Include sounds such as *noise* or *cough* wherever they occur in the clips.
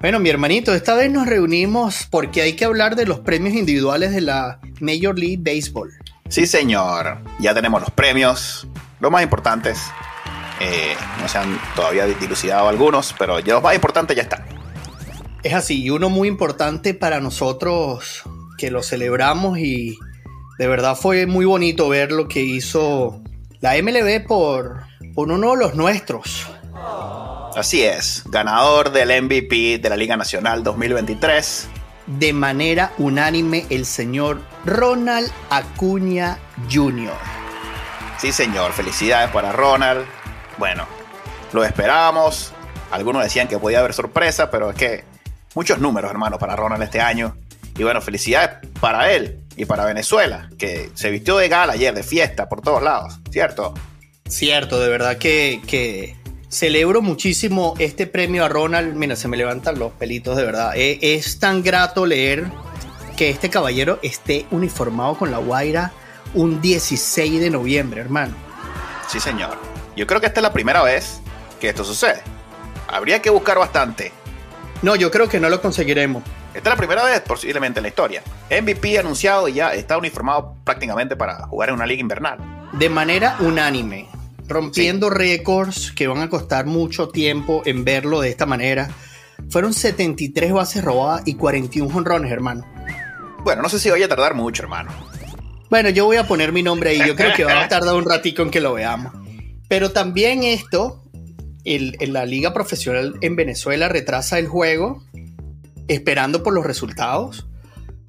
Bueno, mi hermanito, esta vez nos reunimos porque hay que hablar de los premios individuales de la Major League Baseball. Sí, señor. Ya tenemos los premios, los más importantes. Eh, no se han todavía dilucidado algunos, pero ya los más importantes ya están. Es así, y uno muy importante para nosotros que lo celebramos y de verdad fue muy bonito ver lo que hizo la MLB por, por uno de los nuestros. Así es, ganador del MVP de la Liga Nacional 2023. De manera unánime, el señor Ronald Acuña Jr. Sí, señor, felicidades para Ronald. Bueno, lo esperábamos. Algunos decían que podía haber sorpresa, pero es que muchos números, hermano, para Ronald este año. Y bueno, felicidades para él y para Venezuela, que se vistió de gala ayer, de fiesta por todos lados, ¿cierto? Cierto, de verdad que, que celebro muchísimo este premio a Ronald. Mira, se me levantan los pelitos de verdad. Eh, es, tan grato leer que este caballero esté uniformado con la Guaira un 16 de noviembre, hermano. Sí, señor. Yo creo que esta es la primera vez que esto sucede. Habría que buscar bastante. No, yo creo que no lo conseguiremos. Esta es la primera vez posiblemente en la historia. MVP anunciado y ya está uniformado prácticamente para jugar en una liga invernal. De manera unánime rompiendo récords que van a costar mucho tiempo en verlo de esta manera. Fueron 73 bases robadas y 41 honrones, hermano. Bueno, no sé si vaya a tardar mucho, hermano. Bueno, yo voy a poner mi nombre ahí. Yo creo que va a *laughs* tardar un ratico en que lo veamos. Pero también esto, en la liga profesional en Venezuela retrasa el juego, esperando por los resultados.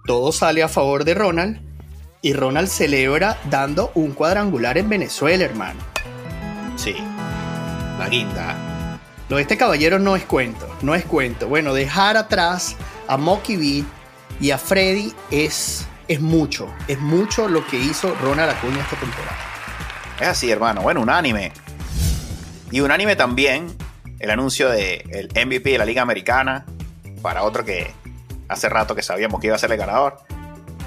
Todo sale a favor de Ronald. Y Ronald celebra dando un cuadrangular en Venezuela, hermano. Sí, la guinda. Lo de este caballero no es cuento, no es cuento. Bueno, dejar atrás a Mocky Beat y a Freddy es, es mucho, es mucho lo que hizo Ronald Acuña esta temporada. Es así, hermano. Bueno, unánime. Y unánime también el anuncio del el MVP de la Liga Americana para otro que hace rato que sabíamos que iba a ser el ganador.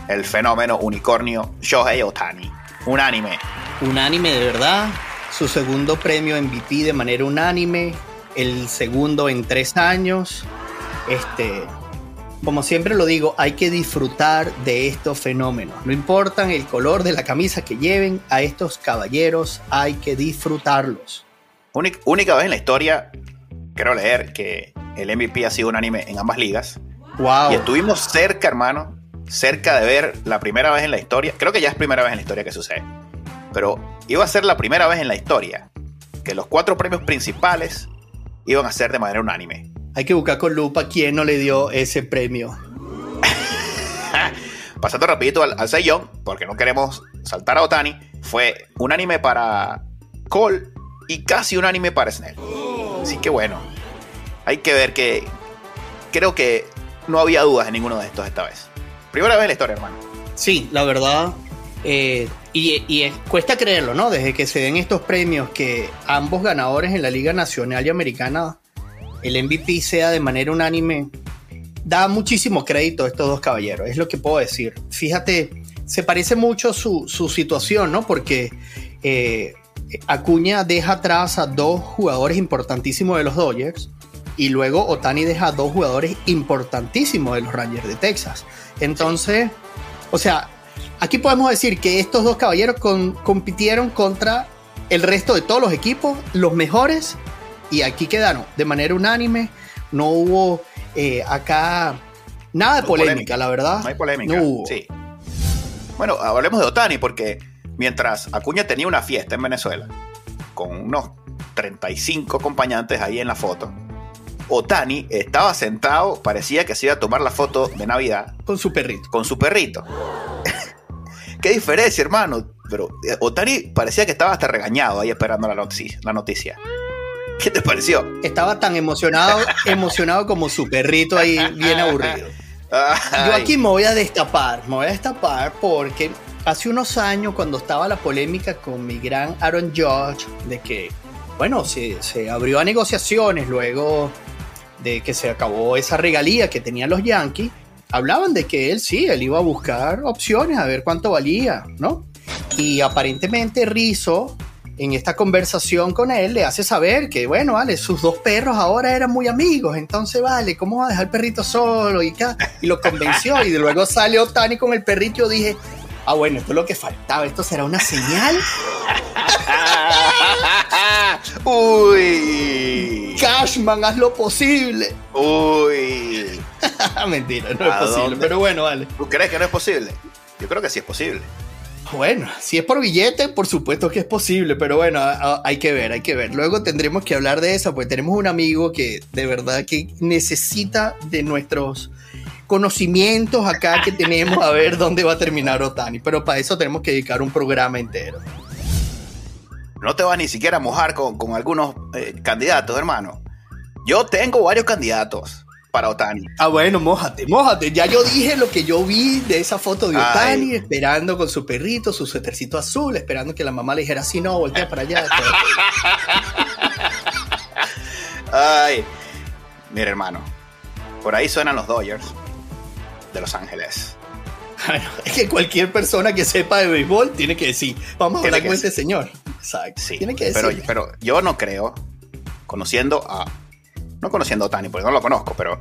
El fenómeno unicornio Shohei Otani. Unánime. Unánime de verdad su segundo premio MVP de manera unánime, el segundo en tres años. Este, como siempre lo digo, hay que disfrutar de estos fenómenos. No importa el color de la camisa que lleven, a estos caballeros hay que disfrutarlos. Única, vez en la historia, quiero leer que el MVP ha sido unánime en ambas ligas. Wow. Y estuvimos cerca, hermano, cerca de ver la primera vez en la historia. Creo que ya es primera vez en la historia que sucede pero iba a ser la primera vez en la historia que los cuatro premios principales iban a ser de manera unánime. Hay que buscar con lupa quién no le dio ese premio. *laughs* Pasando rapidito al, al porque no queremos saltar a Otani, fue unánime para Cole y casi unánime para Snell. Así que bueno, hay que ver que creo que no había dudas en ninguno de estos esta vez. Primera vez en la historia, hermano. Sí, la verdad, eh, y, cuesta creerlo, ¿no? Desde que se den estos premios, que ambos ganadores en la Liga Nacional y Americana, el MVP sea de manera unánime, da muchísimo crédito a estos dos caballeros, es lo que puedo decir. Fíjate, se parece mucho su, situación, ¿no? Porque eh, Acuña deja atrás a dos jugadores importantísimos de los Dodgers y luego Otani deja a dos jugadores importantísimos de los Rangers de Texas. Entonces, o sea, Aquí podemos decir que estos dos caballeros compitieron contra el resto de todos los equipos, los mejores, y aquí quedaron de manera unánime. No hubo eh, acá nada de polémica, la verdad. No hay polémica. Sí. Bueno, hablemos de Otani, porque mientras Acuña tenía una fiesta en Venezuela, con unos 35 acompañantes ahí en la foto, Otani estaba sentado, parecía que se iba a tomar la foto de Navidad. Con su perrito. Con su perrito. Qué diferencia, hermano. Pero eh, Otani parecía que estaba hasta regañado ahí esperando la noticia. La noticia. ¿Qué te pareció? Estaba tan emocionado, *laughs* emocionado como su perrito ahí, bien aburrido. Yo aquí me voy a destapar, me voy a destapar porque hace unos años cuando estaba la polémica con mi gran Aaron Judge de que, bueno, se, se abrió a negociaciones luego de que se acabó esa regalía que tenían los Yankees, hablaban de que él sí, él iba a buscar opciones a ver cuánto valía, ¿no? Y aparentemente Rizzo en esta conversación con él le hace saber que, bueno, vale, sus dos perros ahora eran muy amigos, entonces, vale, ¿cómo va a dejar el perrito solo? Y, y lo convenció y luego salió Tani con el perrito yo dije, ah, bueno, esto es lo que faltaba, esto será una señal. *laughs* Uy. Cashman, haz lo posible. Uy. *laughs* Mentira, no es posible, pero bueno, vale. ¿Tú crees que no es posible? Yo creo que sí es posible. Bueno, si es por billete, por supuesto que es posible, pero bueno, hay que ver, hay que ver. Luego tendremos que hablar de eso, pues tenemos un amigo que de verdad que necesita de nuestros conocimientos acá que tenemos a ver dónde va a terminar Otani, pero para eso tenemos que dedicar un programa entero. No te vas ni siquiera a mojar con, algunos eh, candidatos, hermano. Yo tengo varios candidatos para Otani. Ah, bueno, mójate, mójate. Ya yo dije lo que yo vi de esa foto de Otani, esperando con su perrito, su suétercito azul, esperando que la mamá le dijera, sí, no, voltea para allá. *laughs* Ay, mira, hermano, por ahí suenan los Dodgers de Los Ángeles. Bueno, es que cualquier persona que sepa de béisbol tiene que decir, vamos a hablar con este señor. Exacto. Sí, tiene que decir. Pero, pero yo no creo, conociendo a no conociendo a Otani, porque no lo conozco, pero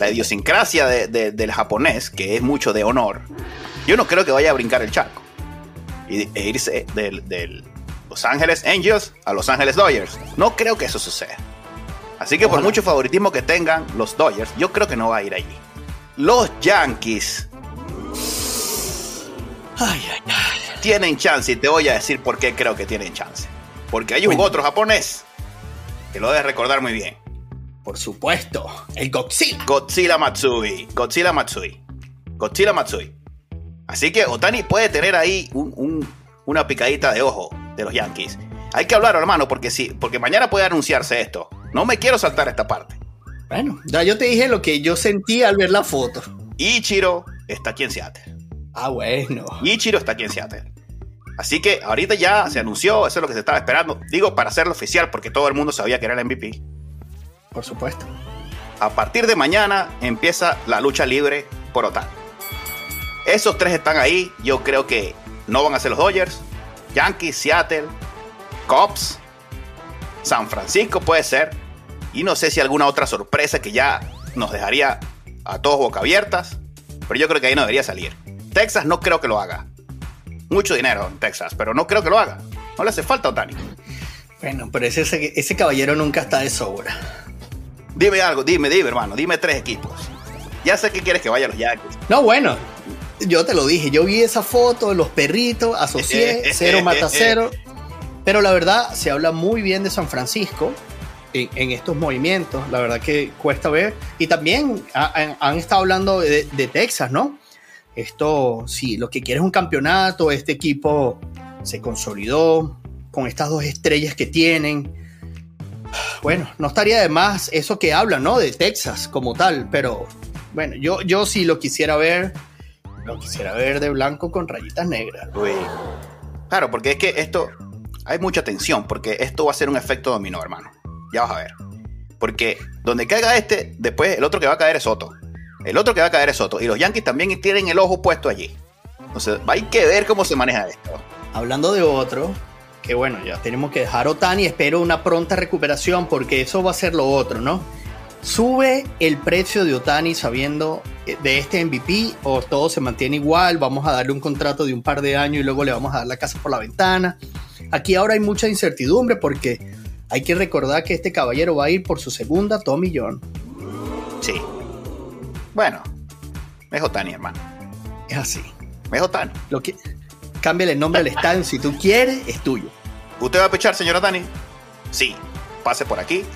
la idiosincrasia del japonés, que es mucho de honor, yo no creo que vaya a brincar el charco y, e irse del, Los Ángeles Angels a Los Ángeles Dodgers. No creo que eso suceda. Así que por mucho favoritismo que tengan los Dodgers, yo creo que no va a ir allí. Los Yankees tienen chance y te voy a decir por qué creo que tienen chance. Porque hay un otro japonés que lo debes recordar muy bien. Por supuesto, el Godzilla. Godzilla Matsui. Godzilla Matsui. Godzilla Matsui. Así que Otani puede tener ahí una picadita de ojo de los Yankees. Hay que hablar, hermano, porque sí, porque mañana puede anunciarse esto. No me quiero saltar esta parte. Bueno, ya yo te dije lo que yo sentí al ver la foto. Ichiro está aquí en Seattle. Ah, bueno. Ichiro está aquí en Seattle. Así que ahorita ya se anunció, eso es lo que se estaba esperando. Digo, para hacerlo oficial, porque todo el mundo sabía que era el MVP. Por supuesto. A partir de mañana empieza la lucha libre por Otani. Esos tres están ahí. Yo creo que no van a ser los Dodgers. Yankees, Seattle, Cubs, San Francisco puede ser. Y no sé si alguna otra sorpresa que ya nos dejaría a todos boca abiertas. Pero yo creo que ahí no debería salir. Texas no creo que lo haga. Mucho dinero en Texas, pero no creo que lo haga. No le hace falta a Otani. Bueno, pero ese, ese caballero nunca está de sobra. Dime algo, dime, dime, hermano, dime tres equipos. Ya sé que quieres que vaya a los Yankees. No, bueno, yo te lo dije, yo vi esa foto, los perritos, asocié, *laughs* cero mata cero. Pero la verdad, se habla muy bien de San Francisco en, estos movimientos. La verdad que cuesta ver. Y también han, estado hablando de, de, Texas, ¿no? Esto, sí, lo que quiere es un campeonato. Este equipo se consolidó con estas dos estrellas que tienen bueno, no estaría de más eso que hablan, ¿no? De Texas como tal, pero bueno, yo, yo sí lo quisiera ver, lo quisiera ver de blanco con rayitas negras. Claro, porque es que esto, hay mucha tensión, porque esto va a ser un efecto dominó, hermano. Ya vas a ver. Porque donde caiga este, después el otro que va a caer es Soto. El otro que va a caer es Soto. Y los Yankees también tienen el ojo puesto allí. Entonces, hay que ver cómo se maneja esto. Hablando de otro, que bueno, ya tenemos que dejar Otani, espero una pronta recuperación porque eso va a ser lo otro, ¿no? ¿Sube el precio de Otani sabiendo eh, de este MVP o todo se mantiene igual? Vamos a darle un contrato de un par de años y luego le vamos a dar la casa por la ventana. Aquí ahora hay mucha incertidumbre porque hay que recordar que este caballero va a ir por su segunda Tommy John. Sí. Bueno, es Otani, hermano. Es así. Es Otani. Lo que, cámbiale el nombre al estadio si tú quieres, es tuyo. ¿Usted va a pichar, señora Dani? Sí, pase por aquí.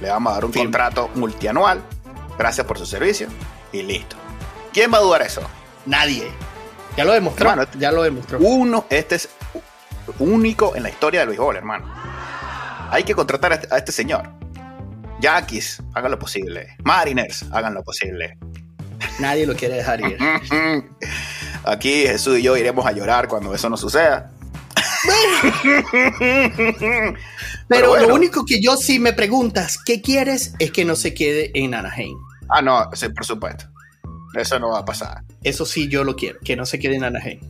Le vamos a dar un contrato multianual. Gracias por su servicio. Y listo. ¿Quién va a dudar eso? Nadie. Ya lo demostró. Hermano, ya lo demostró. Uno, este es único en la historia del béisbol, hermano. Hay que contratar a este, este señor. Yankees, hagan lo posible. Mariners, hagan lo posible. Nadie lo quiere dejar ir. *laughs* Aquí Jesús y yo iremos a llorar cuando eso no suceda. *laughs* Pero, lo único que yo sí me preguntas, ¿qué quieres? Es que no se quede en Anaheim. Ah, no, sí, por supuesto. Eso no va a pasar. Eso sí yo lo quiero, que no se quede en Anaheim.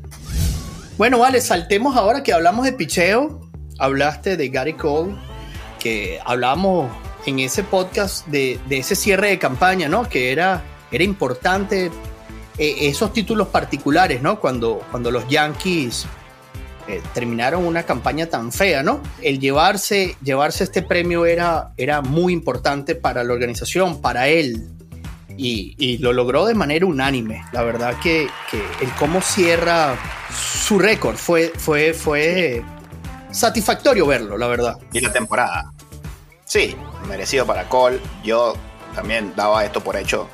Bueno, vale, saltemos ahora que hablamos de picheo. Hablaste de Gary Cole, que hablamos en ese podcast de, ese cierre de campaña, ¿no? Que era, era importante eh, esos títulos particulares, ¿no? Cuando, cuando los Yankees eh, terminaron una campaña tan fea, ¿no? El llevarse, llevarse este premio era, era muy importante para la organización, para él, y, lo logró de manera unánime. La verdad que, el cómo cierra su récord fue, fue, fue satisfactorio verlo, la verdad. Y la temporada. Sí, merecido para Cole. Yo también daba esto por hecho,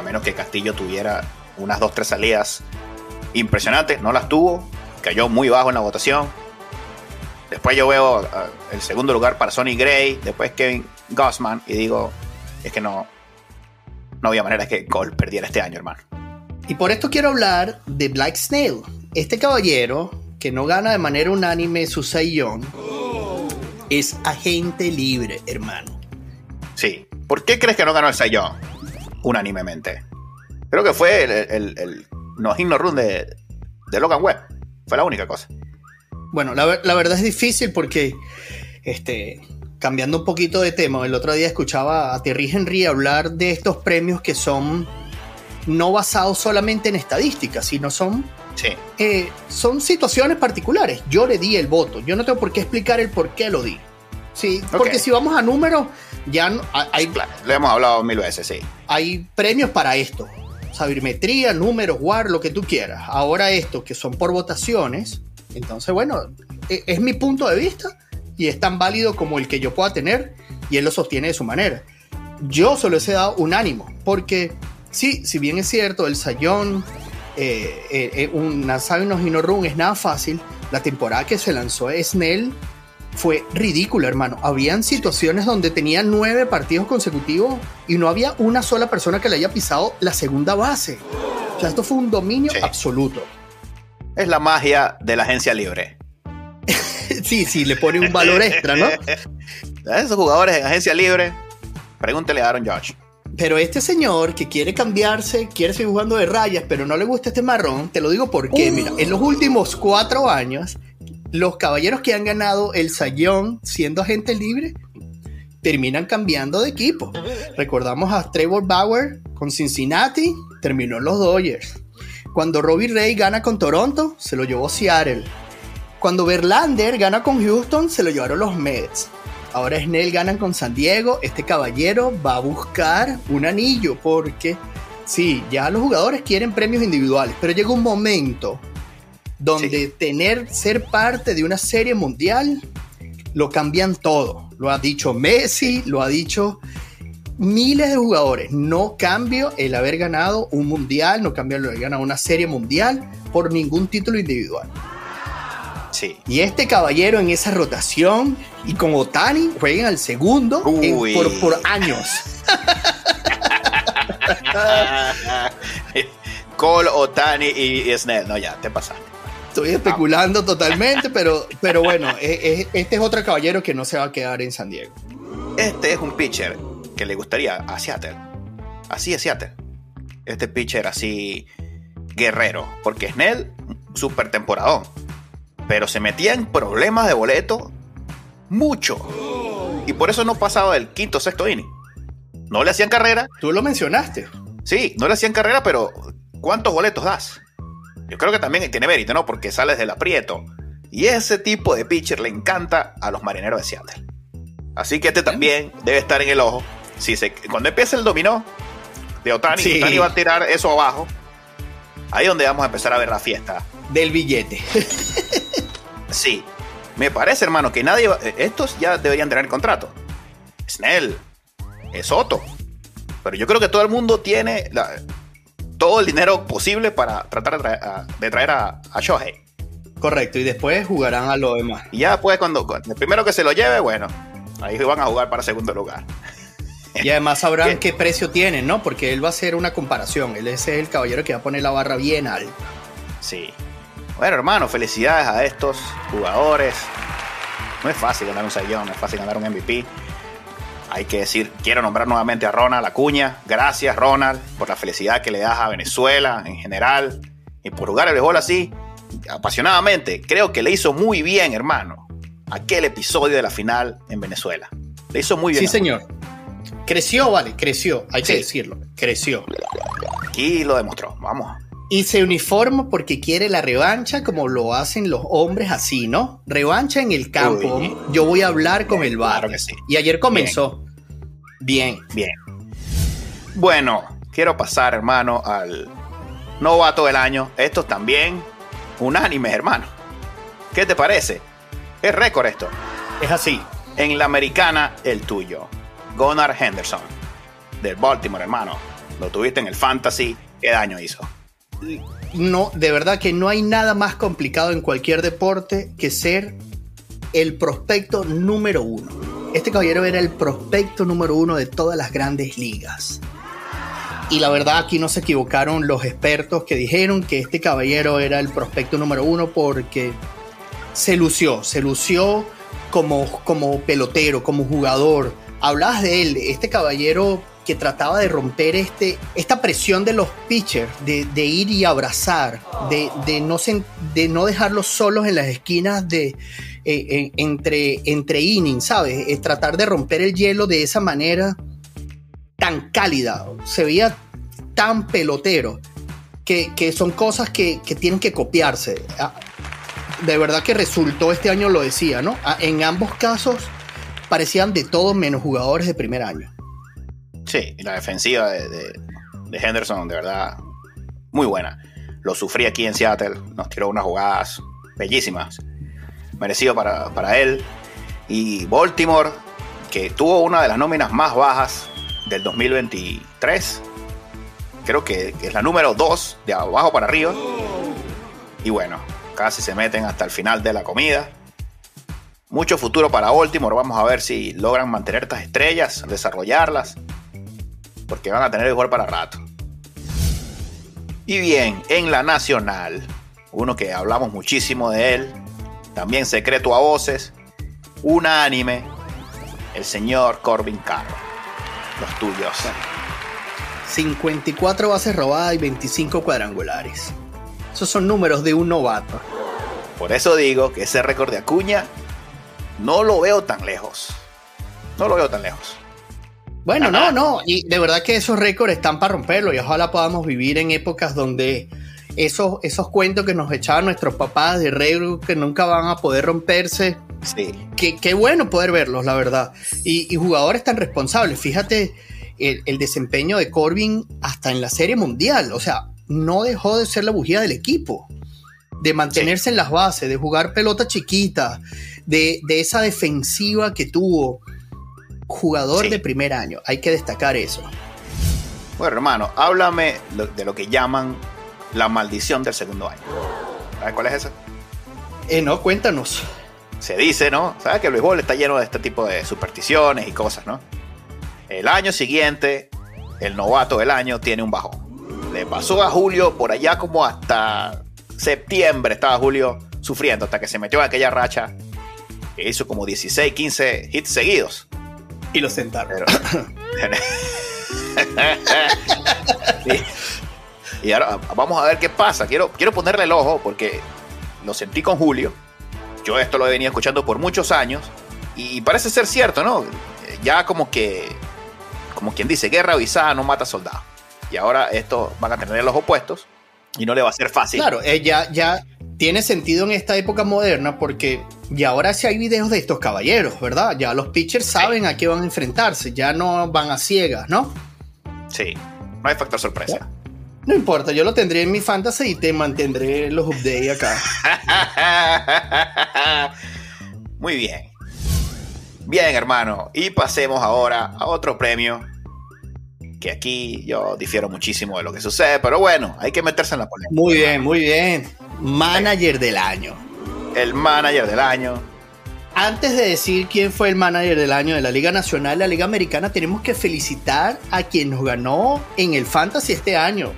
a menos que Castillo tuviera unas dos, tres salidas impresionantes. No las tuvo, cayó muy bajo en la votación. Después yo veo uh, el segundo lugar para Sonny Gray, después Kevin Gossman, y digo, es que no, no había manera que Cole perdiera este año, hermano. Y por esto quiero hablar de Black Snail. Este caballero, que no gana de manera unánime su sayón, es agente libre, hermano. Sí. ¿Por qué crees que no ganó el sayón unánimemente? Creo que fue el, el, el no hit run de, de Logan Webb. Fue la única cosa. Bueno, la, verdad es difícil porque, este, cambiando un poquito de tema, el otro día escuchaba a Thierry Henry hablar de estos premios que son no basados solamente en estadísticas, sino son, eh, son situaciones particulares. Yo le di el voto, yo no tengo por qué explicar el por qué lo di. Sí, porque si vamos a números, ya hay... Lo hemos hablado mil veces, sí. Hay premios para esto sabermetría, números, WAR, lo que tú quieras. Ahora esto, que son por votaciones, entonces, bueno, e, es, mi punto de vista y es tan válido como el que yo pueda tener y él lo sostiene de su manera. Yo solo he dado un ánimo, porque sí, si bien es cierto, el Sayón, eh, eh, eh una y no Run es nada fácil, la temporada que se lanzó Snell fue ridículo, hermano. Habían situaciones donde tenía nueve partidos consecutivos y no había una sola persona que le haya pisado la segunda base. O sea, esto fue un dominio absoluto. Es la magia de la agencia libre. *laughs* sí, sí, le pone un valor extra, ¿no? *laughs* esos jugadores en agencia libre, pregúntele a Aaron Josh. Pero este señor que quiere cambiarse, quiere seguir jugando de rayas, pero no le gusta este marrón, te lo digo porque, mira, en los últimos cuatro años, los caballeros que han ganado el Sayón siendo agente libre terminan cambiando de equipo. Recordamos a Trevor Bauer con Cincinnati, terminó en los Dodgers. Cuando Robbie Ray gana con Toronto, se lo llevó Seattle. Cuando Verlander gana con Houston, se lo llevaron los Mets. Ahora Snell gana con San Diego. Este caballero va a buscar un anillo porque sí, ya los jugadores quieren premios individuales, pero llega un momento donde tener, ser parte de una serie mundial, lo cambian todo. Lo ha dicho Messi, lo ha dicho miles de jugadores. No cambio el haber ganado un mundial, no cambio el haber ganado una serie mundial por ningún título individual. Sí. Y este caballero en esa rotación y con Otani juegan al segundo por, por años. *laughs* Cole, Otani y Snell. No, ya, te pasaste. Estoy especulando totalmente, *laughs* pero, pero bueno, este es otro caballero que no se va a quedar en San Diego. Este es un pitcher que le gustaría a Seattle. Así es Seattle. Este pitcher así guerrero. Porque Snell, super temporadón. Pero se metía en problemas de boleto mucho. Y por eso no pasaba del quinto sexto inning. No le hacían carrera. Tú lo mencionaste. Sí, no le hacían carrera, pero ¿cuántos boletos das? Yo creo que también tiene mérito, ¿no? Porque sales del aprieto. Y ese tipo de pitcher le encanta a los marineros de Seattle. Así que este también debe estar en el ojo. Si se, cuando empiece el dominó de Otani, Otani va a tirar eso abajo. Ahí es donde vamos a empezar a ver la fiesta. Del billete. *laughs* sí. Me parece, hermano, que nadie. estos ya deberían tener contrato. Snell. Es Soto. Pero yo creo que todo el mundo tiene la, todo el dinero posible para tratar de traer a, Shohei. Correcto, y después jugarán a lo demás. Y ya pues cuando, el primero que se lo lleve, bueno, ahí van a jugar para segundo lugar. Y además sabrán *laughs* qué precio tienen, ¿no? Porque él va a hacer una comparación. Él es el caballero que va a poner la barra bien alta. Sí. Bueno, hermano, felicidades a estos jugadores. No es fácil ganar un sayón, no es fácil ganar un MVP. Hay que decir, quiero nombrar nuevamente a Ronald Acuña. Gracias, Ronald, por la felicidad que le das a Venezuela en general y por jugar el béisbol así, apasionadamente. Creo que le hizo muy bien, hermano, aquel episodio de la final en Venezuela. Le hizo muy bien. Sí, señor. Creció, vale, creció, hay que decirlo, creció. Aquí lo demostró, vamos. Y se uniforma porque quiere la revancha como lo hacen los hombres así, ¿no? Revancha en el campo. Yo voy a hablar con el bar. sí. Y ayer comenzó. Bien. Bien. Bueno, quiero pasar, hermano, al novato del año. Esto también unánime, hermano. ¿Qué te parece? Es récord esto. Es así. En la americana, el tuyo. Gunnar Henderson, del Baltimore, hermano. Lo tuviste en el Fantasy. ¿Qué daño hizo? No, de verdad que no hay nada más complicado en cualquier deporte que ser el prospecto número uno. Este caballero era el prospecto número uno de todas las grandes ligas. Y la verdad aquí no se equivocaron los expertos que dijeron que este caballero era el prospecto número uno porque se lució, se lució como, como pelotero, como jugador, hablabas de él, este caballero que trataba de romper este, esta presión de los pitchers, de, ir y abrazar, de, no de no dejarlos solos en las esquinas de, eh, entre, entre innings, ¿sabes? Es tratar de romper el hielo de esa manera tan cálida, se veía tan pelotero, que, son cosas que, que, tienen que copiarse. Ah, de verdad que resultó, este año lo decía, ¿no? Ah, en ambos casos parecían de todos menos jugadores de primer año. Sí, y la defensiva de, Henderson, de verdad, muy buena. Lo sufrí aquí en Seattle, nos tiró unas jugadas bellísimas, merecido para, para él. Y Baltimore, que tuvo una de las nóminas más bajas del 2023, creo que es la número 2 de abajo para arriba. Y bueno, casi se meten hasta el final de la comida. Mucho futuro para Baltimore. Vamos a ver si logran mantener estas estrellas, desarrollarlas. Porque van a tener el jugar para rato. Y bien, en la nacional, uno que hablamos muchísimo de él, también secreto a voces, unánime, el señor Corbin Carroll. Los tuyos. 54 bases robadas y 25 cuadrangulares. Esos son números de un novato. Por eso digo que ese récord de Acuña no lo veo tan lejos. No lo veo tan lejos. Bueno, no, no. Y de verdad que esos récords están para romperlo y ojalá podamos vivir en épocas donde esos, esos cuentos que nos echaban nuestros papás de récord que nunca van a poder romperse. Sí. Qué, bueno poder verlos, la verdad. Y, jugadores tan responsables. Fíjate el, desempeño de Corbin hasta en la Serie Mundial. O sea, no dejó de ser la bujía del equipo. De mantenerse en las bases, de jugar pelota chiquita, de, esa defensiva que tuvo. Jugador de primer año, hay que destacar eso. Bueno, hermano, háblame de lo que llaman la maldición del segundo año. ¿Sabes cuál es esa? Eh, no, cuéntanos. Se dice, ¿no? Sabes que el béisbol está lleno de este tipo de supersticiones y cosas, ¿no? El año siguiente, el novato del año tiene un bajón. Le pasó a Julio por allá como hasta septiembre estaba Julio sufriendo hasta que se metió en aquella racha hizo como 16, 15 hits seguidos. Y lo sentaron. *laughs* y, ahora vamos a ver qué pasa. Quiero, quiero ponerle el ojo porque lo sentí con Julio. Yo esto lo he venido escuchando por muchos años. Y parece ser cierto, ¿no? Ya como que, como quien dice, guerra avisada no mata soldados. Y ahora estos van a tener los opuestos y no le va a ser fácil. Claro, eh, ya, tiene sentido en esta época moderna porque ya ahora sí hay videos de estos caballeros, ¿verdad? Ya los pitchers saben a qué van a enfrentarse, ya no van a ciegas, ¿no? Sí, no hay factor sorpresa. No importa, yo lo tendré en mi fantasy y te mantendré los updates acá. *laughs* Muy bien. Bien, hermano. Y pasemos ahora a otro premio. Que aquí yo difiero muchísimo de lo que sucede, pero bueno, hay que meterse en la polémica. Muy bien, muy bien. Manager del año. El manager del año. antes de decir quién fue el manager del año de la Liga Nacional, la Liga Americana, tenemos que felicitar a quien nos ganó en el Fantasy este año.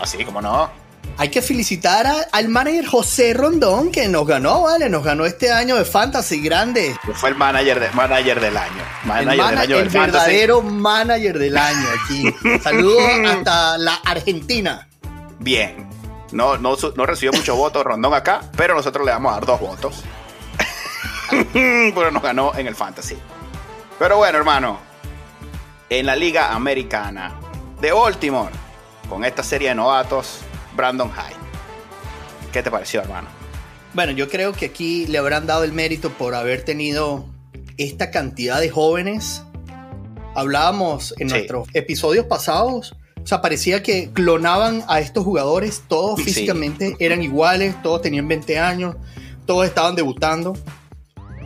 Así, como no. Hay que felicitar al manager José Rondón que nos ganó, ¿vale? Nos ganó este año de Fantasy grande. Fue el manager, de, manager del año. Manager el, del año el verdadero manager del año aquí. *laughs* Saludos hasta la Argentina. Bien. No, no, no recibió muchos *laughs* votos Rondón acá, pero nosotros le vamos a dar dos votos. *laughs* pero nos ganó en el Fantasy. Pero bueno, hermano. En la Liga Americana de Baltimore, con esta serie de novatos, Brandon Hyde. ¿Qué te pareció, hermano? Bueno, yo creo que aquí le habrán dado el mérito por haber tenido esta cantidad de jóvenes. Hablábamos en nuestros episodios pasados. O sea, parecía que clonaban a estos jugadores. Todos físicamente eran iguales, todos tenían 20 años, todos estaban debutando.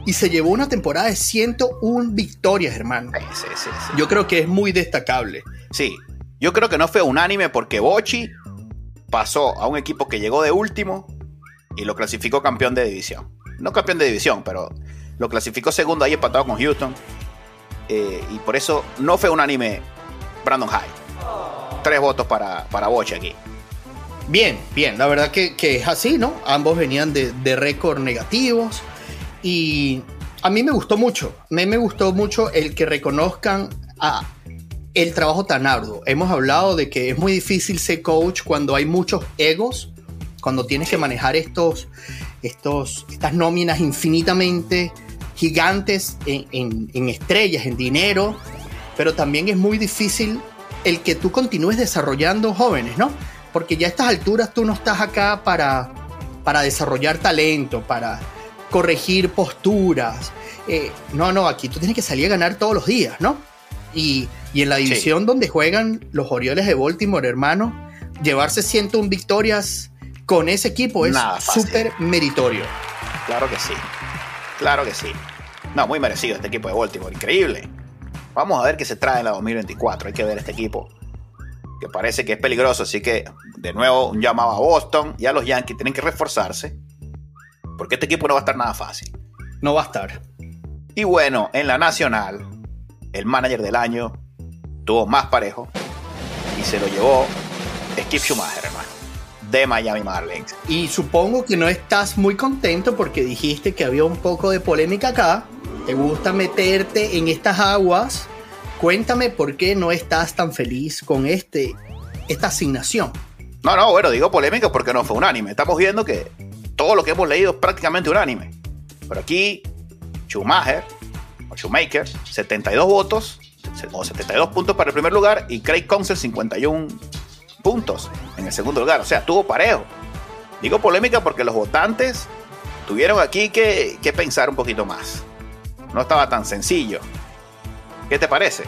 Y se llevó una temporada de 101 victorias, hermano. Sí, sí, sí, yo creo que es muy destacable. Sí, yo creo que no fue unánime porque Bochi pasó a un equipo que llegó de último y lo clasificó campeón de división. No campeón de división, pero lo clasificó segundo ahí empatado con Houston. Eh, y por eso no fue unánime Brandon Hyde. Tres votos para, para Boche aquí. Bien, bien, la verdad que, es así, ¿no? Ambos venían de, de récord negativos y a mí me gustó mucho, a mí me gustó mucho el que reconozcan a el trabajo tan arduo. Hemos hablado de que es muy difícil ser coach cuando hay muchos egos, cuando tienes que manejar estos, estos, estas nóminas infinitamente gigantes en, en, estrellas, en dinero, pero también es muy difícil el que tú continúes desarrollando jóvenes, ¿no? Porque ya a estas alturas tú no estás acá para, para desarrollar talento, para corregir posturas. Eh, no, no, aquí tú tienes que salir a ganar todos los días, ¿no? Y, en la división donde juegan los Orioles de Baltimore, hermano, llevarse 101 victorias con ese equipo es súper meritorio. Claro que sí. Claro que sí. No, muy merecido este equipo de Baltimore. Increíble. Vamos a ver qué se trae en la 2024. Hay que ver este equipo. Que parece que es peligroso. Así que, de nuevo, un llamado a Boston y a los Yankees. Tienen que reforzarse. Porque este equipo no va a estar nada fácil. No va a estar. Y bueno, en la nacional, el manager del año, tuvo más parejo y se lo llevó Skip Schumacher, hermano, de Miami Marlins. Y supongo que no estás muy contento porque dijiste que había un poco de polémica acá. Te gusta meterte en estas aguas. Cuéntame por qué no estás tan feliz con este, esta asignación. No, no, bueno, digo polémica porque no fue unánime. Estamos viendo que todo lo que hemos leído es prácticamente unánime. Pero aquí, Schumacher Shoemaker, 72 votos, o 72 puntos para el primer lugar, y Craig Council 51 puntos en el segundo lugar. O sea, tuvo parejo. Digo polémica porque los votantes tuvieron aquí que, que pensar un poquito más. No estaba tan sencillo. ¿Qué te parece?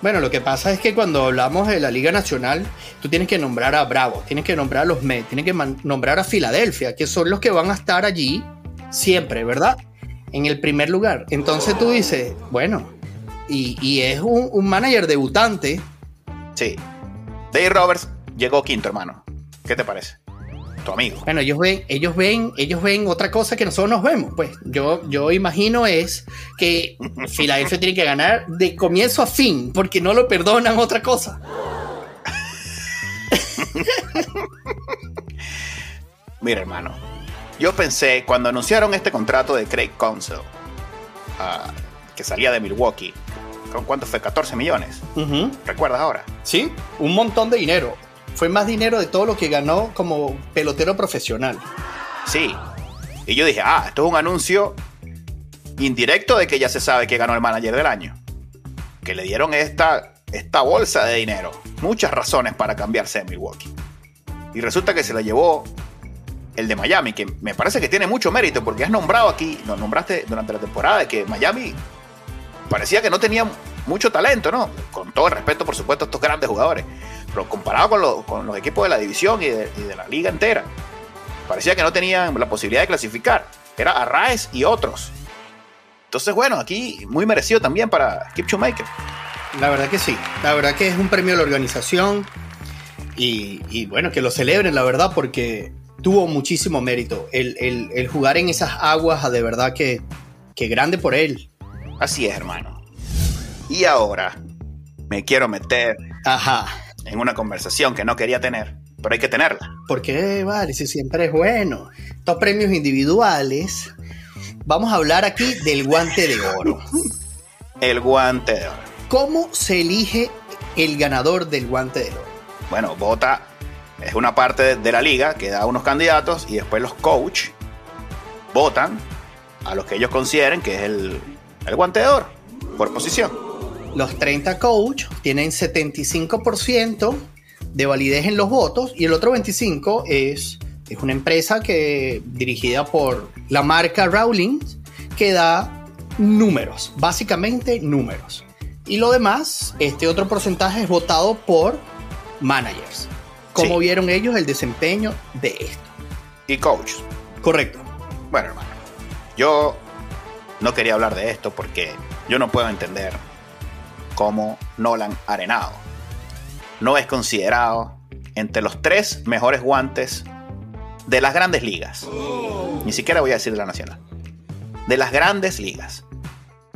Bueno, lo que pasa es que cuando hablamos de la Liga Nacional, tú tienes que nombrar a Bravo, tienes que nombrar a los Mets, tienes que nombrar a Filadelfia, que son los que van a estar allí siempre, ¿verdad? en el primer lugar. Entonces tú dices, bueno, y, es un, manager debutante. Sí. Dave Roberts llegó quinto, hermano. ¿Qué te parece? Tu amigo. Bueno, ellos ven, ellos ven, ellos ven otra cosa que nosotros nos vemos. Pues yo, yo imagino es que *laughs* Filadelfia tiene que ganar de comienzo a fin, porque no lo perdonan otra cosa. *laughs* Mira, hermano, yo pensé, cuando anunciaron este contrato de Craig Council, ah, que salía de Milwaukee, ¿con cuánto fue? 14 millones. ¿Recuerdas ahora? Sí, un montón de dinero. Fue más dinero de todo lo que ganó como pelotero profesional. Sí. Y yo dije, ah, esto es un anuncio indirecto de que ya se sabe que ganó el manager del año. Que le dieron esta, esta bolsa de dinero. Muchas razones para cambiarse de Milwaukee. Y resulta que se la llevó el de Miami, que me parece que tiene mucho mérito, porque has nombrado aquí, nos nombraste durante la temporada, de que Miami parecía que no tenía mucho talento, ¿no? Con todo el respeto, por supuesto, a estos grandes jugadores. Comparado con, los equipos de la división y de, la liga entera, parecía que no tenían la posibilidad de clasificar. Era Arraes y otros. Entonces, bueno, aquí muy merecido también para Skip Shoemaker. La verdad que sí. La verdad que es un premio a la organización. Y, y bueno, que lo celebren, la verdad, porque tuvo muchísimo mérito. El, jugar en esas aguas, de verdad que Qué grande por él. Así es, hermano. Y ahora me quiero meter Ajá. En una conversación que no quería tener, pero hay que tenerla. ¿Por qué, vale? Si siempre es bueno. Estos premios individuales. Vamos a hablar aquí del guante de oro. *laughs* El guante de oro. ¿Cómo se elige el ganador del guante de oro? Bueno, vota es una parte de la liga que da unos candidatos y después los coach votan a los que ellos consideren que es el, el guante de oro por posición. Los 30 coach tienen 75% de validez en los votos y el otro 25% es, es una empresa que dirigida por la marca Rawlings que da números, básicamente números. Y lo demás, este otro porcentaje es votado por managers. ¿Cómo Sí. vieron ellos el desempeño de esto? Y coach. Correcto. Bueno, hermano, yo no quería hablar de esto porque yo no puedo entender cómo Nolan Arenado no es considerado entre los tres mejores guantes de las grandes ligas. Ni siquiera voy a decir de la nacional. De las grandes ligas.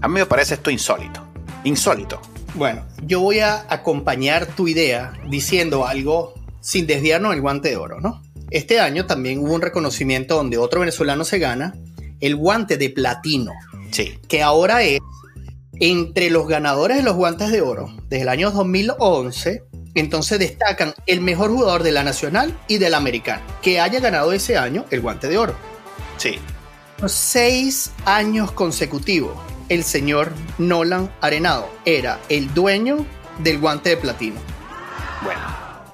A mí me parece esto insólito. Insólito. Bueno, yo voy a acompañar tu idea diciendo algo sin desviarnos del guante de oro, ¿no? Este año también hubo un reconocimiento donde otro venezolano se gana el guante de platino, Sí. que ahora es entre los ganadores de los guantes de oro desde el año 2011. Entonces destacan el mejor jugador de la nacional y de la americana, que haya ganado ese año el guante de oro. Sí. Seis años consecutivos, el señor Nolan Arenado era el dueño del guante de platino. Bueno.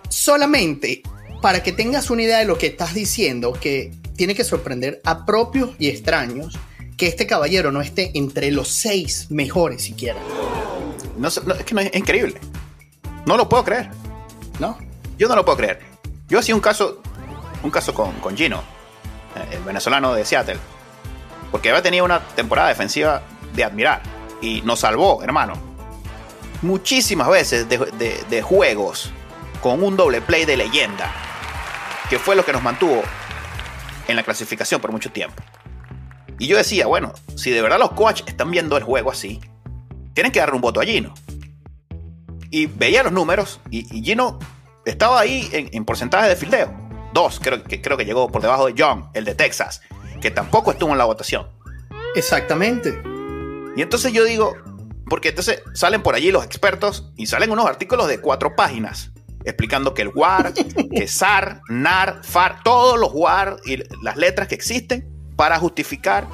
Solamente para que tengas una idea de lo que estás diciendo, que tiene que sorprender a propios y extraños que este caballero no esté entre los seis mejores siquiera, No, es que no, es increíble. No lo puedo creer. ¿no? Yo no lo puedo creer. Yo hacía un caso, un caso con, con Gino, eh, el venezolano de Seattle, porque había tenido una temporada defensiva de admirar y nos salvó, hermano. Muchísimas veces de, de- de juegos con un doble play de leyenda, que fue lo que nos mantuvo en la clasificación por mucho tiempo. Y yo decía, bueno, si de verdad los coaches están viendo el juego así, tienen que darle un voto a Gino. Y veía los números y, y Gino estaba ahí en, en porcentaje de fildeo. Dos, creo que, creo que llegó por debajo de John, el de Texas, que tampoco estuvo en la votación. Exactamente. Y entonces yo digo, porque entonces salen por allí los expertos y salen unos artículos de cuatro páginas explicando que el WAR, *laughs* que SAR, NAR, FAR, todos los WAR y las letras que existen para justificar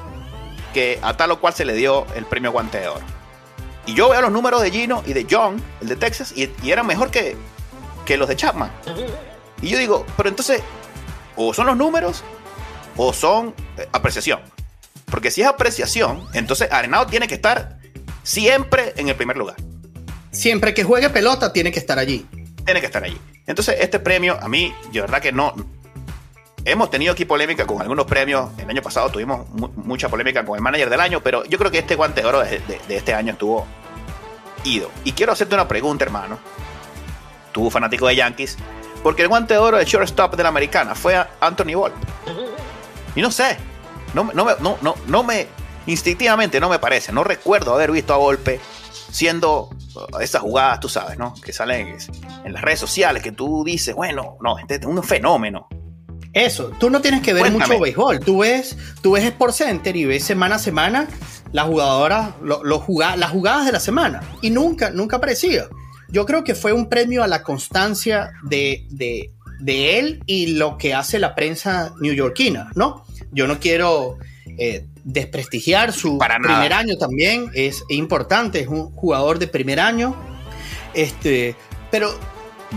que a tal o cual se le dio el premio Guante de Oro. Y yo veo los números de Gino y de John, el de Texas, y, y eran mejor que, que los de Chapman. Y yo digo, pero entonces, o son los números o son eh, apreciación. Porque si es apreciación, entonces Arenado tiene que estar siempre en el primer lugar. Siempre que juegue pelota tiene que estar allí. Tiene que estar allí. Entonces, este premio, a mí, yo verdad que no. Hemos tenido aquí polémica con algunos premios. El año pasado tuvimos mu- mucha polémica con el manager del año, pero yo creo que este guante de oro de, de- de este año estuvo ido. Y quiero hacerte una pregunta, hermano. Tú, fanático de Yankees, porque el guante de oro de shortstop de la americana fue a Anthony Volpe. Y no sé, no, no, me- no, no, no me, instintivamente no me parece, no recuerdo haber visto a Volpe siendo uh, esas jugadas, tú sabes, ¿no? Que salen en las redes sociales, que tú dices, bueno, no, este es un fenómeno. Eso, tú no tienes que ver Cuéntame. mucho béisbol. Tú ves, tú ves Sport Center y ves semana a semana las jugadoras, lo- lo las jugadas de la semana. Y nunca, nunca aparecía. Yo creo que fue un premio a la constancia de, de, de él y lo que hace la prensa neoyorquina, ¿no? Yo no quiero eh, desprestigiar su Para nada. primer año también. Es importante, es un jugador de primer año. Este, pero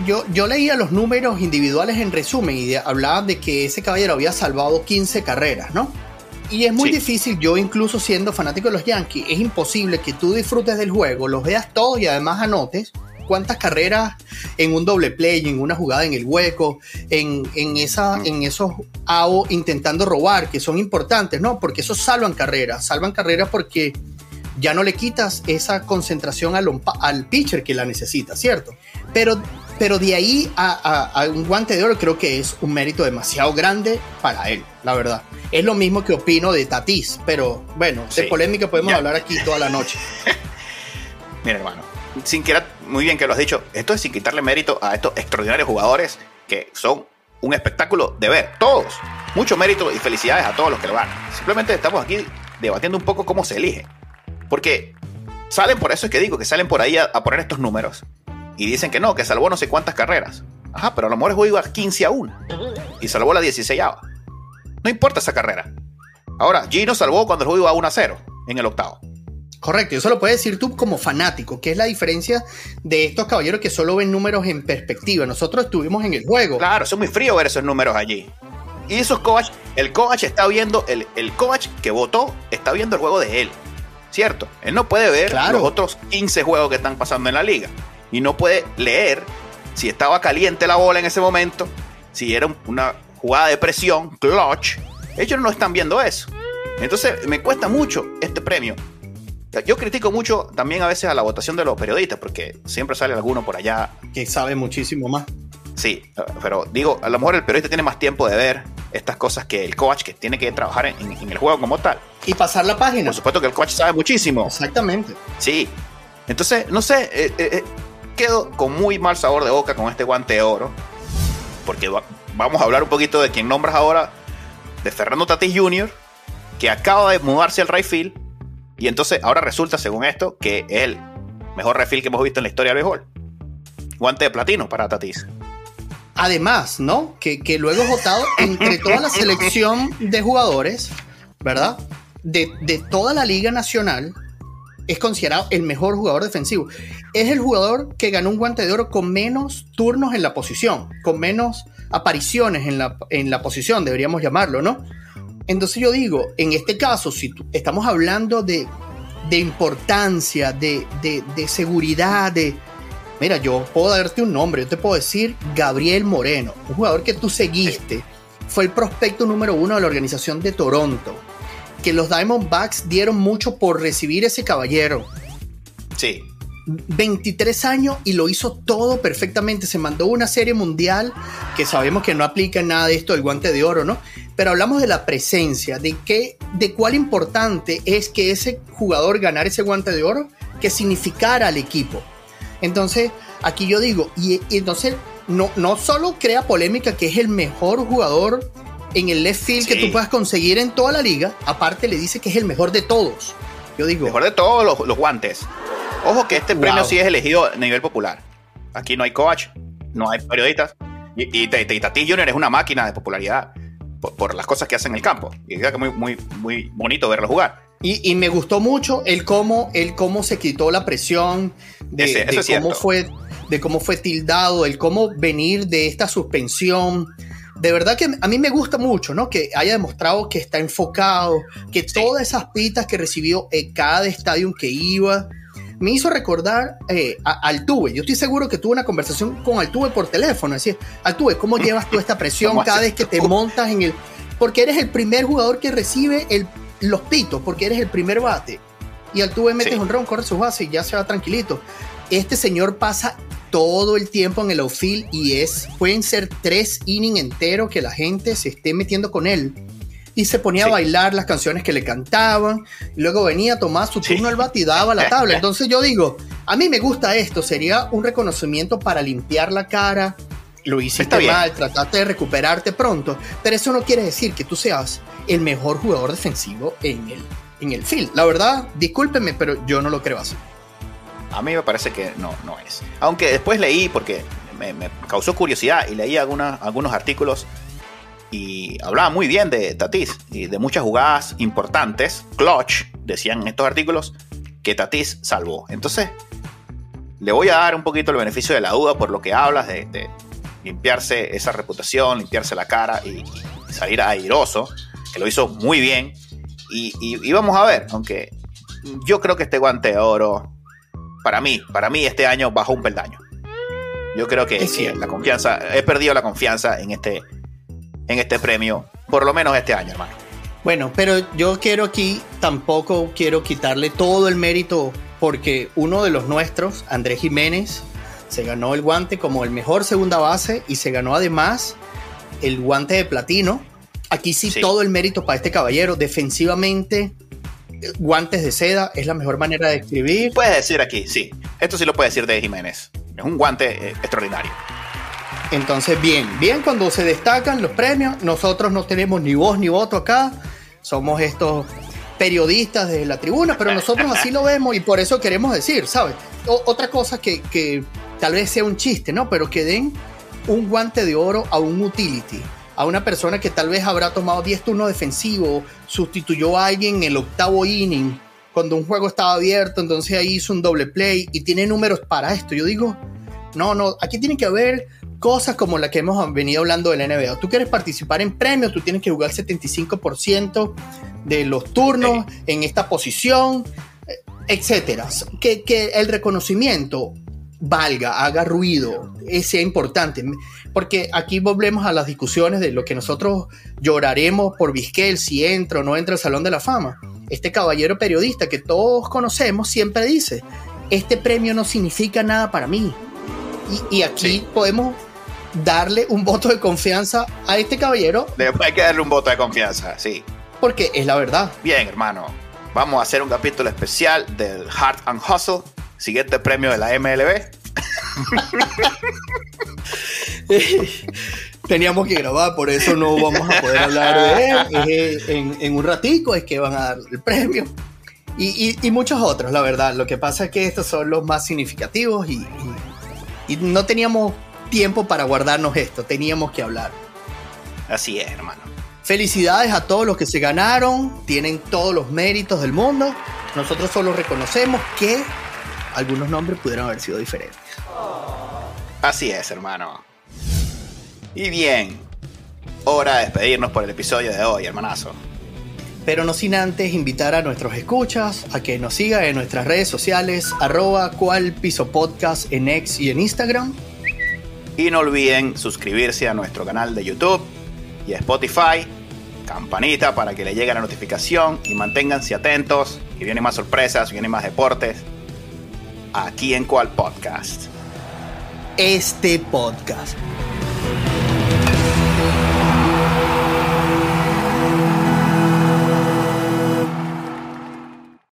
yo, yo leía los números individuales en resumen y de- hablaban de que ese caballero había salvado 15 carreras, ¿no? Y es muy Sí. difícil, yo incluso siendo fanático de los Yankees, es imposible que tú disfrutes del juego, los veas todos y además anotes cuántas carreras en un doble play, en una jugada en el hueco, en, en, esa, Mm. en esos AO intentando robar, que son importantes, ¿no? Porque esos salvan carreras, salvan carreras porque ya no le quitas esa concentración al, al pitcher que la necesita, ¿cierto? Pero, pero de ahí a, un guante de oro creo que es un mérito demasiado grande para él, la verdad. Es lo mismo que opino de Tatis, pero bueno, de polémica podemos hablar aquí toda la noche. *laughs* Mira, hermano, sin querer, muy bien que lo has dicho, esto es sin quitarle mérito a estos extraordinarios jugadores que son un espectáculo de ver, todos. Mucho mérito y felicidades a todos los que lo ganan. Simplemente estamos aquí debatiendo un poco cómo se elige. Porque salen, por eso es que digo, que salen por ahí a, poner estos números. Y dicen que no, que salvó no sé cuántas carreras. Ajá, pero a lo mejor el juego iba 15 a 1. Y salvó la 16 No importa esa carrera. Ahora, Gino salvó cuando el juego iba 1 a 0 en el octavo. Correcto, eso lo puedes decir tú como fanático, que es la diferencia de estos caballeros que solo ven números en perspectiva. Nosotros estuvimos en el juego. Claro, es muy frío ver esos números allí. Y esos coach, el coach está viendo, el, el coach que votó está viendo el juego de él. ¿Cierto? Él no puede ver los otros 15 juegos que están pasando en la liga. Y no puede leer si estaba caliente la bola en ese momento, si era una jugada de presión, clutch. Ellos no están viendo eso. Entonces me cuesta mucho este premio yo critico mucho también a veces a la votación de los periodistas, porque siempre sale alguno por allá. Que sabe muchísimo más. Sí, pero digo, a lo mejor el periodista tiene más tiempo de ver estas cosas que el coach, que tiene que trabajar en, el juego como tal. Y pasar la página. Por supuesto que el coach sabe muchísimo. Exactamente. Sí. Entonces, no sé, eh, eh, eh, quedo con muy mal sabor de boca con este guante de oro, porque vamos a hablar un poquito de quien nombras ahora, de Fernando Tatis Jr., que acaba de mudarse al right field y entonces ahora resulta, según esto, que es el mejor refil que hemos visto en la historia del béisbol. Guante de platino para Tatis. Además, ¿no? Que, luego es votado entre toda la selección de jugadores, ¿verdad? De, de, toda la Liga Nacional, es considerado el mejor jugador defensivo. Es el jugador que ganó un guante de oro con menos turnos en la posición, con menos apariciones en la, en la posición, deberíamos llamarlo, ¿no? Entonces yo digo, en este caso, si estamos hablando de, importancia, de, seguridad, de... Mira, yo puedo darte un nombre, yo te puedo decir Gabriel Moreno, un jugador que tú seguiste, fue el prospecto número uno de la organización de Toronto, que los Diamondbacks dieron mucho por recibir ese caballero. Sí. 23 años y lo hizo todo perfectamente. Se mandó una serie mundial que sabemos que no aplica nada de esto del guante de oro, ¿no? Pero hablamos de la presencia, de qué, de cuál importante es que ese jugador ganara ese guante de oro, que significara al equipo. Entonces, aquí yo digo, y, entonces no, no solo crea polémica que es el mejor jugador en el left field que tú puedas conseguir en toda la liga, aparte le dice que es el mejor de todos. Yo digo. Mejor de todos los guantes. Ojo que este premio sí es elegido a nivel popular. Aquí no hay coach, no hay periodistas. Y, y, Tati Junior es una máquina de popularidad por, las cosas que hace en el campo. Y es muy, muy, muy bonito verlo jugar. Y, me gustó mucho el cómo, el cómo se quitó la presión de, cómo fue, de cómo fue tildado, el cómo venir de esta suspensión. De verdad que a mí me gusta mucho, ¿no? Que haya demostrado que está enfocado, que todas esas pitas que recibió en cada estadio que iba, me hizo recordar eh, a Altuve. Yo estoy seguro que tuve una conversación con Altuve por teléfono. Decir, Altuve, ¿cómo llevas tú esta presión cada vez que te montas en el... Porque eres el primer jugador que recibe el, los pitos, porque eres el primer bate. Y Altuve mete un ron, corre sus bases y ya se va tranquilito. Este señor pasa todo el tiempo en el outfield y es, pueden ser tres innings enteros que la gente se esté metiendo con él y se ponía a bailar las canciones que le cantaban, y luego venía a tomar su turno al bate y daba la tabla. Entonces yo digo, a mí me gusta esto, sería un reconocimiento para limpiar la cara, lo hiciste mal, trataste de recuperarte pronto, pero eso no quiere decir que tú seas el mejor jugador defensivo en el, en el field. La verdad, discúlpeme, pero yo no lo creo así. A mí me parece que no, no es. Aunque después leí, porque me, causó curiosidad y leí algunos artículos y hablaba muy bien de Tatis y de muchas jugadas importantes, clutch, decían en estos artículos, que Tatis salvó. Entonces, le voy a dar un poquito el beneficio de la duda por lo que hablas de, limpiarse esa reputación, limpiarse la cara y, salir airoso, que lo hizo muy bien. Y, vamos a ver, aunque yo creo que este guante de oro, para mí, para mí este año bajó un peldaño. Yo creo que la confianza, he perdido la confianza en este, en este premio, por lo menos este año, hermano. Bueno, pero yo quiero aquí, tampoco quiero quitarle todo el mérito, porque uno de los nuestros, Andrés Jiménez, Se ganó el guante como el mejor segunda base y se ganó además el guante de platino. Aquí sí, Sí. todo el mérito para este caballero. Defensivamente, guantes de seda es la mejor manera de escribir. Puedes decir aquí, sí. Esto sí lo puede decir de Jiménez. Es un guante eh, extraordinario. Entonces, bien, bien cuando se destacan los premios. Nosotros no tenemos ni voz ni voto acá. Somos estos periodistas de la tribuna, pero nosotros así lo vemos y por eso queremos decir, ¿sabes? O- otra cosa que, que tal vez sea un chiste, ¿no? Pero que den un guante de oro a un utility, a una persona que tal vez habrá tomado 10 turnos defensivos, sustituyó a alguien en el octavo inning cuando un juego estaba abierto, entonces ahí hizo un doble play y tiene números para esto. Yo digo, no, no, aquí tiene que haber cosas como la que hemos venido hablando del NBA. Tú quieres participar en premios, tú tienes que jugar 75% de los turnos en esta posición, eh, etcétera. Que, que el reconocimiento valga, haga ruido, eh, sea importante. Porque aquí volvemos a las discusiones de lo que nosotros lloraremos por Vizquel si entra o no entra al Salón de la Fama. Este caballero periodista que todos conocemos siempre dice, este premio no significa nada para mí. Y, y aquí Sí. podemos darle un voto de confianza a este caballero Después hay que darle un voto de confianza, sí. porque es la verdad. Bien, hermano. Vamos a hacer un capítulo especial del Heart and Hustle, siguiente premio de la MLB. *laughs* Teníamos que grabar, por eso no vamos a poder hablar de él. En, en un ratico es que van a dar el premio. Y, y- y muchos otros, la verdad. Lo que pasa es que estos son los más significativos y- y no teníamos tiempo para guardarnos esto, teníamos que hablar. Así es, hermano. Felicidades a todos los que se ganaron, tienen todos los méritos del mundo. Nosotros solo reconocemos que algunos nombres pudieron haber sido diferentes. Así es, hermano. Y bien, hora de despedirnos por el episodio de hoy, hermanazo. Pero no sin antes invitar a nuestros escuchas a que nos sigan en nuestras redes sociales, arroba cual piso podcast en X y en Instagram. Y no olviden suscribirse a nuestro canal de YouTube y Spotify. Campanita para que le llegue la notificación y manténganse atentos. Que vienen más sorpresas, vienen más deportes. Aquí en Cual Podcast. Este podcast.